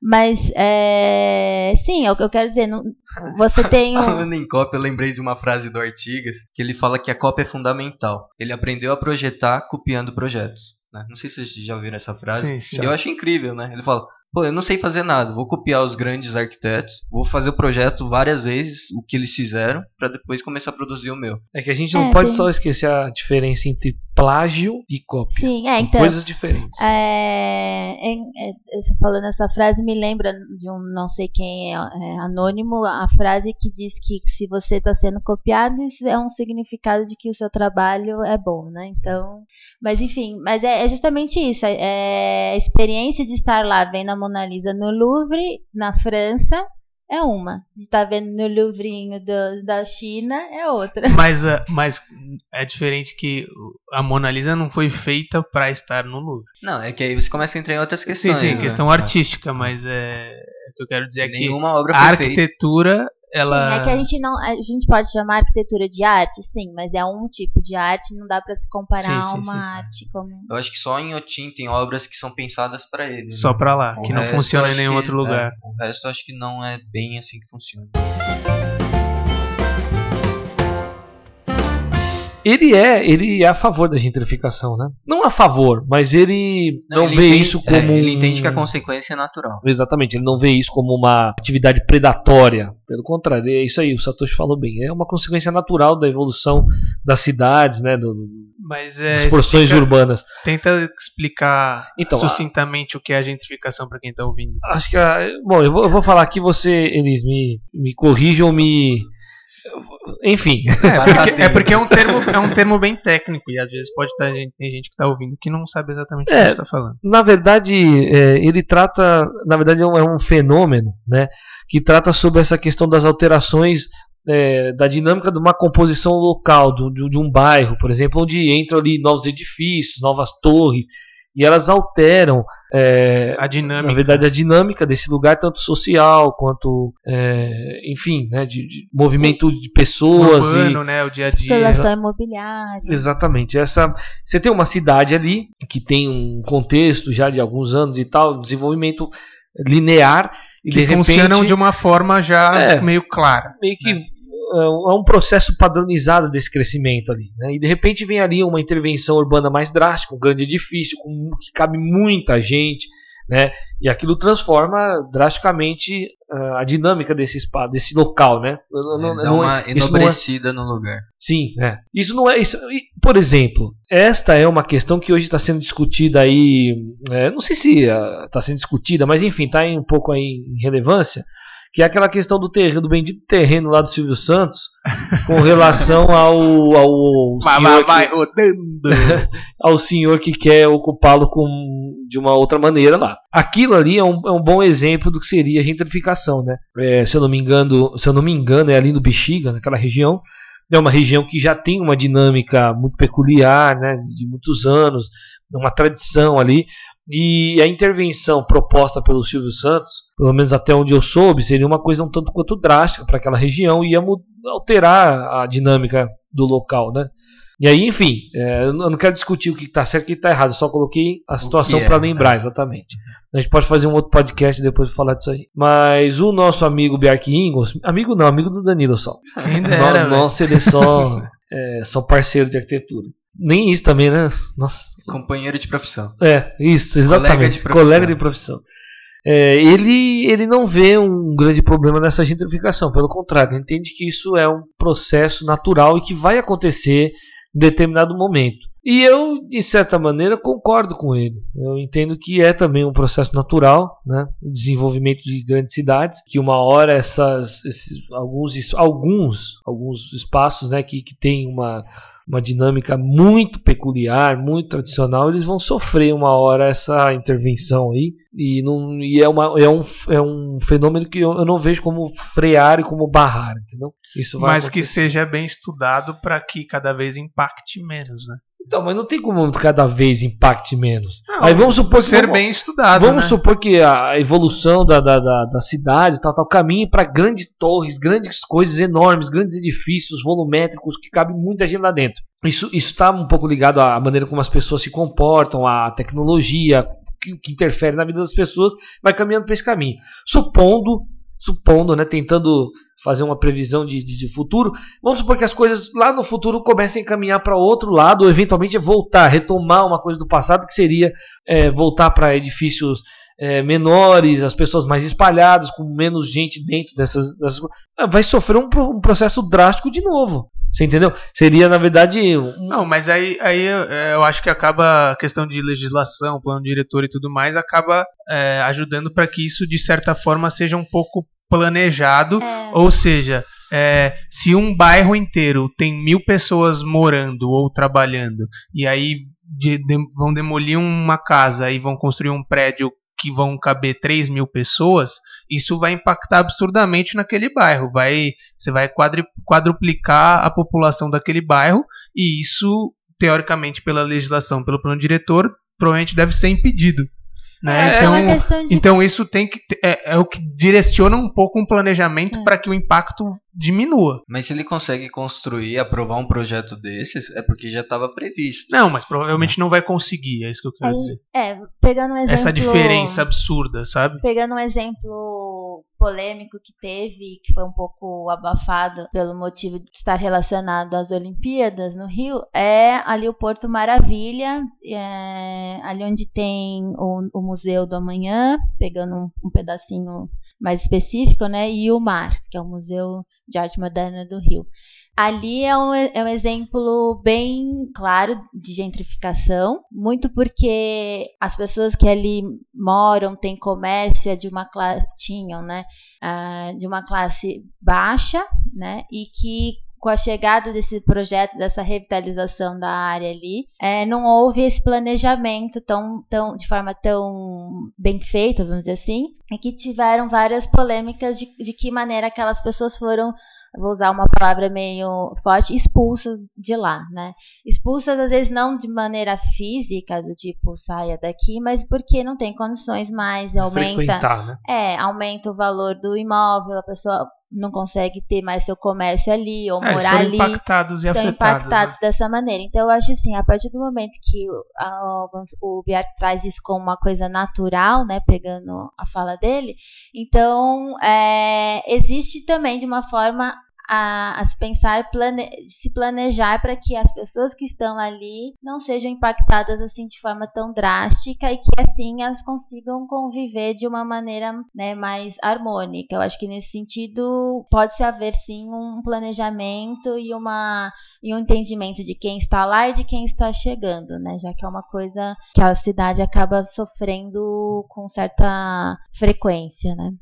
Mas, é, sim, é o que eu quero dizer. Não, você tem. Um... Falando em cópia, eu lembrei de uma frase do Artigas que ele fala que a cópia é fundamental. Ele aprendeu a projetar copiando projetos. Né? Não sei se vocês já ouviram essa frase. Sim, sim. Eu acho incrível, né? Ele fala: Pô, eu não sei fazer nada, vou copiar os grandes arquitetos, vou fazer o projeto várias vezes, o que eles fizeram, para depois começar a produzir o meu. É que a gente não é, pode só esquecer a diferença entre plágio e cópia. Sim, é, São então, coisas diferentes. É, é, é, você falando essa frase me lembra de um não sei quem é, é anônimo, a frase que diz que se você está sendo copiado, isso é um significado de que o seu trabalho é bom, né? Então, mas enfim, mas é, é justamente isso, é, a experiência de estar lá vendo a Mona Lisa no Louvre, na França, é uma. De estar tá vendo no Louvrinho do, da China é outra. Mas, uh, mas é diferente que a Mona Lisa não foi feita para estar no Louvre. Não, é que aí você começa a entrar em outras questões. Sim, sim, né? questão artística, mas é, é o que eu quero dizer é que Nenhuma obra a arquitetura ela... Sim, é que a gente não. A gente pode chamar arquitetura de arte, sim, mas é um tipo de arte, não dá para se comparar sim, sim, a uma sim, arte como. Eu acho que só em Otim tem obras que são pensadas para ele. Só né? para lá, o que não funciona em nenhum que, outro lugar. É, o resto eu acho que não é bem assim que funciona. Ele é, ele é a favor da gentrificação, né? Não a favor, mas ele não, não ele vê entende, isso como é, ele entende que a consequência é natural. Exatamente, ele não vê isso como uma atividade predatória. Pelo contrário, é isso aí, o Satoshi falou bem. É uma consequência natural da evolução das cidades, né? Do, mas é, das porções explica, urbanas. Tenta explicar então, sucintamente a, o que é a gentrificação para quem está ouvindo. Acho que, a, bom, eu vou, eu vou falar aqui, você, eles me, me corrijam, me enfim. É porque, é porque, é um termo, é um termo bem técnico e às vezes pode estar tem gente que está ouvindo que não sabe exatamente o que é, está falando. Na verdade, é, ele trata, na verdade é um, é um, fenômeno, né, que trata sobre essa questão das alterações é, da dinâmica de uma composição local de, de um bairro, por exemplo, onde entram ali novos edifícios, novas torres e elas alteram é, a dinâmica. Na verdade, a dinâmica desse lugar, tanto social quanto, é, enfim, né, de, de, movimento de pessoas. Urbano, e, né, o dia a dia. Imobiliária. Exatamente. Essa, você tem uma cidade ali que tem um contexto já de alguns anos e tal, desenvolvimento linear. E que de funcionam repente, de uma forma já é, meio clara. Meio que né? É, é um processo padronizado desse crescimento ali. Né? E de repente vem ali uma intervenção urbana mais drástica, um grande edifício com, que cabe muita gente, né? E aquilo transforma drasticamente uh, a dinâmica desse espaço, desse local, né? Não, não, é, dá uma é, enobrecida é, no lugar. Sim, é. Isso não é isso. Por exemplo, esta é uma questão que hoje está sendo discutida aí. É, não sei se está uh, sendo discutida, mas enfim, está um pouco aí em relevância que é aquela questão do terreno, do bendito terreno lá do Silvio Santos, com relação ao, ao senhor vai, rodando. ao senhor que quer ocupá-lo de uma outra maneira lá. Aquilo ali é um, é um bom exemplo do que seria a gentrificação, né? É, se eu não me engano, se eu não me engano, é ali no Bexiga, naquela região. É uma região que já tem uma dinâmica muito peculiar, né, de muitos anos, uma tradição ali, e a intervenção proposta pelo Silvio Santos, pelo menos até onde eu soube, seria uma coisa um tanto quanto drástica para aquela região e ia alterar a dinâmica do local, né? E aí, enfim, é, eu não quero discutir o que está certo e o que está errado, eu só coloquei a situação é, para lembrar, exatamente. A gente pode fazer um outro podcast depois para falar disso aí. Mas o nosso amigo Bjark Ingels, amigo não, amigo do Danilo só. Quem dera, No- Nossa, ele é só, é só parceiro de arquitetura. Nem isso também, né? Nossa, Companheiro de profissão. é, isso, exatamente. de Colega de profissão. profissão. É, ele, ele não vê um grande problema nessa gentrificação, pelo contrário, ele entende que isso é um processo natural e que vai acontecer em determinado momento. E eu, de certa maneira, concordo com ele. Eu entendo que é também um processo natural, né? o desenvolvimento de grandes cidades, que uma hora essas, esses, alguns, alguns, alguns espaços né, que, que têm uma, uma dinâmica muito peculiar, muito tradicional, eles vão sofrer uma hora essa intervenção aí. E, não, e é, uma, é, um, é um fenômeno que eu, eu não vejo como frear e como barrar, entendeu? Isso vai Mas que acontecer. seja bem estudado para que cada vez impacte menos, né? Então, mas não tem como cada vez impacte menos. Não, aí vamos supor que Ser vamos, bem estudado, vamos né? supor que a evolução da, da, da, da cidade tal, tal, caminhe para grandes torres, grandes coisas enormes, grandes edifícios volumétricos que cabe muita gente lá dentro. Isso está um pouco ligado à maneira como as pessoas se comportam, à tecnologia, que, que interfere na vida das pessoas, vai caminhando para esse caminho. Supondo, supondo, né, tentando fazer uma previsão de, de, de futuro, vamos supor que as coisas lá no futuro comecem a caminhar para outro lado, ou eventualmente voltar, retomar uma coisa do passado, que seria é, voltar para edifícios é, menores, as pessoas mais espalhadas, com menos gente dentro dessas. dessas Ah, vai sofrer um, um processo drástico de novo. Você entendeu? Seria, na verdade, um- Não, mas aí, aí é, eu acho que acaba a questão de legislação, plano diretor e tudo mais, acaba é, ajudando para que isso, de certa forma, seja um pouco planejado. É, Ou seja, é, se um bairro inteiro tem mil pessoas morando ou trabalhando, e aí de- de- vão demolir uma casa e vão construir um prédio que vão caber 3 mil pessoas, isso vai impactar absurdamente naquele bairro. Vai, você vai quadruplicar a população daquele bairro, e isso, teoricamente, pela legislação, pelo plano diretor, provavelmente deve ser impedido. Né? é, então, uma questão de então isso tem que é, é o que direciona um pouco um planejamento É. para que o impacto diminua. Mas se ele consegue construir, aprovar um projeto desses, é porque já estava previsto. Não, mas provavelmente não vai conseguir, é isso que eu quero Aí, dizer. É, pegando um exemplo. Essa diferença absurda, sabe? Pegando um exemplo polêmico que teve, que foi um pouco abafado pelo motivo de estar relacionado às Olimpíadas no Rio, é ali o Porto Maravilha, é, ali onde tem o, o Museu do Amanhã, pegando um, um pedacinho mais específico, né? E o Mar, que é o Museu de Arte Moderna do Rio. Ali é um, é um exemplo bem claro de gentrificação, muito porque as pessoas que ali moram, têm comércio, é de uma classe, tinham, né, ah, de uma classe baixa, né, e que com a chegada desse projeto, dessa revitalização da área ali, é, não houve esse planejamento tão, tão, de forma tão bem feita, vamos dizer assim, e que tiveram várias polêmicas de, de que maneira aquelas pessoas foram vou usar uma palavra meio forte, expulsas de lá, né? Expulsas às vezes não de maneira física, do tipo saia daqui, mas porque não tem condições mais, aumenta, né? é, aumenta o valor do imóvel, a pessoa não consegue ter mais seu comércio ali ou É, morar ali impactados e são afetados. impactados né? dessa maneira. Então, eu acho assim, a partir do momento que o, a- o Biar traz isso como uma coisa natural, né, pegando a fala dele, então é, existe também de uma forma a, a se pensar, plane, se planejar para que as pessoas que estão ali não sejam impactadas assim de forma tão drástica e que assim elas consigam conviver de uma maneira né, mais harmônica. Eu acho que nesse sentido pode-se haver sim um planejamento e, uma, e um entendimento de quem está lá e de quem está chegando, né? Já que é uma coisa que a cidade acaba sofrendo com certa frequência, né?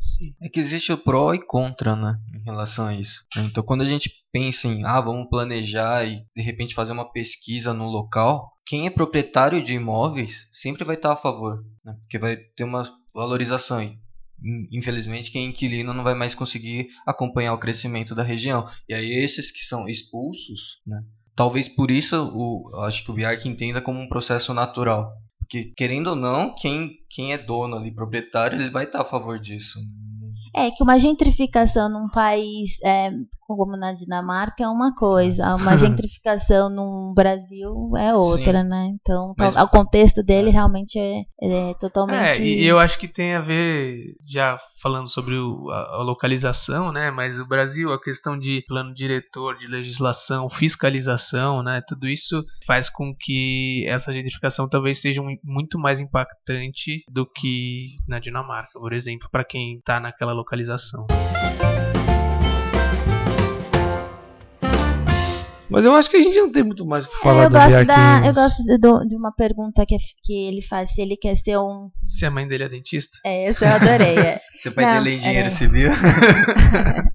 É que existe o pró e contra, né, em relação a isso. Então, quando a gente pensa em, ah, vamos planejar e de repente fazer uma pesquisa no local, quem é proprietário de imóveis sempre vai estar a favor, né, porque vai ter uma valorização. E, in- infelizmente, quem é inquilino não vai mais conseguir acompanhar o crescimento da região. E aí, esses que são expulsos, né, talvez por isso o, acho que o Biark entenda como um processo natural. Porque, querendo ou não, quem, quem é dono ali, proprietário, ele vai estar a favor disso. É que uma gentrificação num país é, como na Dinamarca é uma coisa, uma gentrificação no Brasil é outra, Sim. né? Então, Mas- o contexto dele realmente é, é totalmente. É, e eu acho que tem a ver, já falando sobre o- a, a localização, né? Mas o Brasil, a questão de plano diretor, de legislação, fiscalização, né? Tudo isso faz com que essa gentrificação talvez seja um- muito mais impactante do que na Dinamarca, por exemplo, para quem está naquela localização. Mas eu acho que a gente não tem muito mais o que É, falar eu, do gosto da, eu gosto de, do- de uma pergunta que, que ele faz, se ele quer ser um. Se a mãe dele é dentista, É, essa eu adorei. É. Seu pai Não, dele é engenheiro é. civil.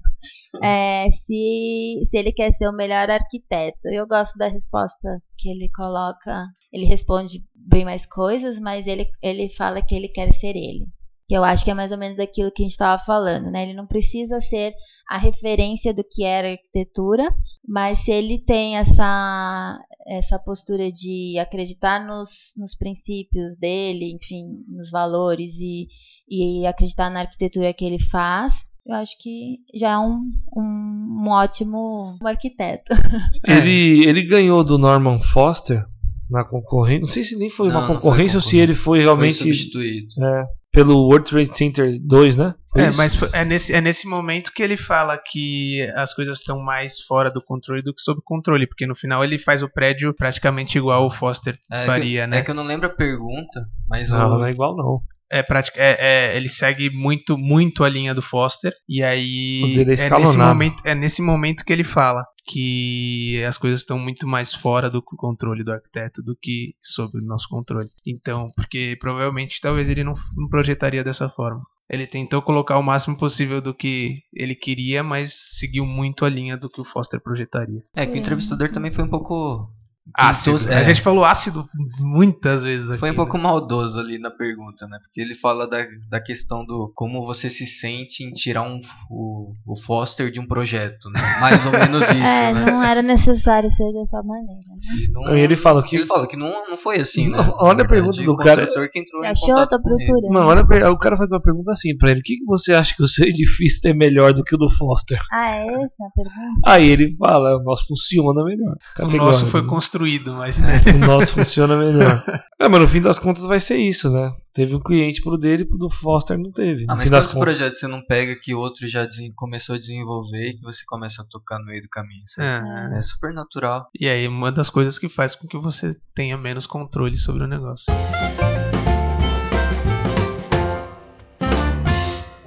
É, se, se ele quer ser o melhor arquiteto. Eu gosto da resposta que ele coloca. Ele responde bem mais coisas, mas ele, ele fala que ele quer ser ele. Que eu acho que é mais ou menos aquilo que a gente estava falando, né? Ele não precisa ser a referência do que era arquitetura, mas se ele tem essa, essa postura de acreditar nos, nos princípios dele, enfim, nos valores e, e acreditar na arquitetura que ele faz, eu acho que já é um, um, um ótimo arquiteto. Ele, ele ganhou do Norman Foster na concorrência. Não sei se nem foi Não, uma não foi concorrência ou se concorrência. ele foi Foi realmente substituído. é, pelo World Trade Center 2, né? Foi É, isso? mas é nesse, é nesse momento que ele fala que as coisas estão mais fora do controle do que sob controle, porque no final ele faz o prédio praticamente igual o Foster É que- faria, né? É que eu não lembro a pergunta, mas Não, o, não é igual não. É, prática, é, é, ele segue muito, muito a linha do Foster. E aí é é, nesse momento, é nesse momento que ele fala que as coisas estão muito mais fora do controle do arquiteto do que sob o nosso controle. Então, porque provavelmente talvez ele não, não projetaria dessa forma. Ele tentou colocar o máximo possível do que ele queria, mas seguiu muito a linha do que o Foster projetaria. é que o entrevistador também foi um pouco Ácido. tentou- é, A gente falou ácido muitas vezes aqui. foi um né? pouco maldoso ali na pergunta, né? Porque ele fala da, da questão do como você se sente em tirar um, o, o Foster de um projeto, né? Mais ou menos isso, é, né? não era necessário ser dessa maneira. Né? E não- ele fala que- ele fala que não, não foi assim, né? Olha a pergunta do o cara. que entrou Você achou? Tô procurando. Não, olha, o cara faz uma pergunta assim pra ele: o que, que você acha que o seu edifício é melhor do que o do Foster? Ah, é essa a pergunta? Aí ele fala: o nosso funciona melhor. O nosso foi né? Construído, mas né? O nosso funciona melhor. É, mas no fim das contas vai ser isso, né? Teve um cliente pro dele e pro do Foster não teve. Ah, no mas fim das quantos contas. projetos você não pega que outro já começou a desenvolver e que você começa a tocar no meio do caminho? É. É super natural. E aí, uma das coisas que faz com que você tenha menos controle sobre o negócio.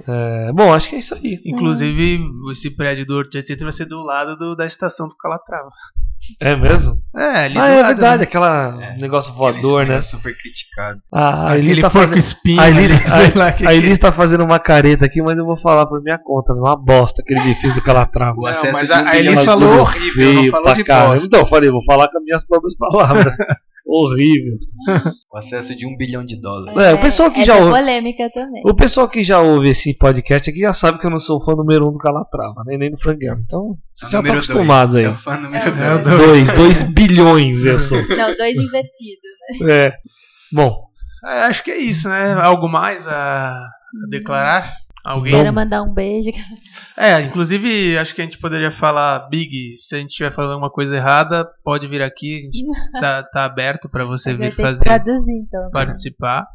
É, bom, acho que é isso aí. Inclusive, esse prédio do Center vai ser do lado do- da estação do Calatrava. É mesmo? É, ali Ah, do é lado, verdade, né? aquela É. negócio voador, né? é super criticado. Ah, a Aquele Elis tá porco fazendo. espinho A Elis, sei lá que a Elis tá fazendo uma careta aqui, mas eu vou falar por minha conta. Uma bosta aquele edifício do Calatrava. Não, acesso mas de a- um a bilhão Elis de falou dólares. horrível, não falou de bosta. Então, eu falei, vou falar com as minhas próprias palavras. Horrível. O acesso de um bilhão de dólares. É, o pessoal que essa já é ouve- polêmica também. O pessoal que já ouve esse podcast aqui já sabe que eu não sou fã número um do Calatrava, nem, nem do Frank Gehry. Então, É vocês já estão número dois. acostumados aí. É o fã número É, dois. é o Dois, dois bilhões eu sou. Não, dois invertidos. É. Bom, É, acho que é isso, né? Algo mais a, a declarar? Alguém? Quero mandar um beijo. É, inclusive, acho que a gente poderia falar, Big, se a gente estiver falando uma coisa errada, pode vir aqui, a gente tá, tá aberto pra você vir fazer, traduzir, então. né? participar.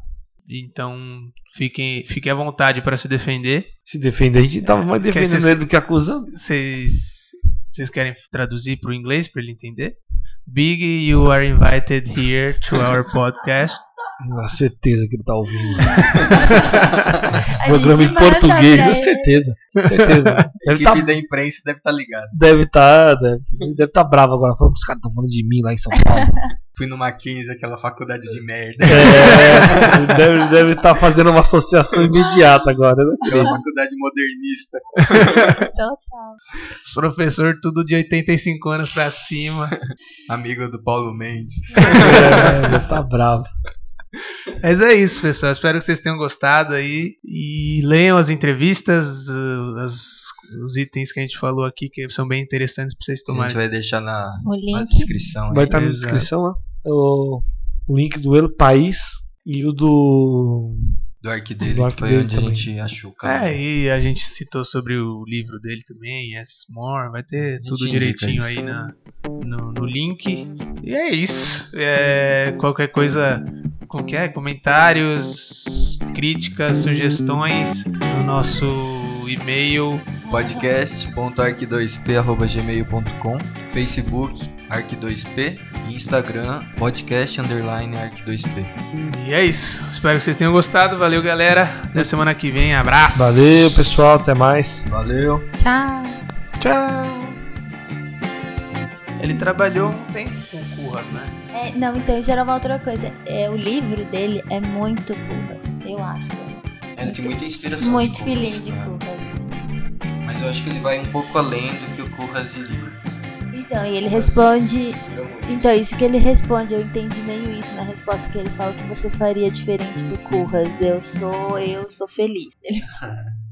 Então, fiquem, fiquem à vontade para se defender. se defende. A gente tava mais Quer defendendo vocês- ele do que acusando. Vocês vocês querem traduzir para o inglês para ele entender? Big, you are invited here to our podcast. Com certeza que ele tá ouvindo. A Programa em português, pra com certeza. certeza. A Deve equipe tá, da imprensa deve estar ligada. deve tá, deve, deve tá bravo agora. Falando que os caras estão falando de mim lá em São Paulo. Fui no Mackenzie, aquela faculdade de merda. É, deve deve estar fazendo uma associação imediata agora, né? Aquela faculdade modernista. Total. Os professor tudo de 85 anos para cima. Amigo do Paulo Mendes. É, tá bravo. Mas é isso, pessoal. Espero que vocês tenham gostado aí. E leiam as entrevistas, uh, as- os itens que a gente falou aqui, que são bem interessantes para vocês A gente tomarem. vai deixar na, O na descrição. Vai estar na Exato. descrição lá. O, o link do El País e o do. Do dele, Do arc que foi dele onde também. a gente achou o cara. É, e a gente citou sobre o livro dele também, Yes More, vai ter tudo direitinho aí na, no, no link. E é isso. É, qualquer coisa, qualquer comentários, críticas, sugestões no nosso e-mail. podcast.arc2p.gmail.com Facebook arc2p e Instagram podcast underline arc2p. E é isso. Espero que vocês tenham gostado. Valeu, galera. Até semana que vem. Abraço. Valeu, pessoal. Até mais. Valeu! Tchau. Tchau. Ele trabalhou um tempo com Curras, né? É, não, então isso era uma outra coisa. É, o livro dele é muito Curras, eu acho. Ele tem muita inspiração. Muito de feeling de? Curras. Mas eu acho que ele vai um pouco além do que o Curras diria. Então, e ele responde. Então, isso que ele responde, eu entendi meio isso na resposta que ele fala que você faria diferente do Curras. Eu sou, eu sou feliz. Ele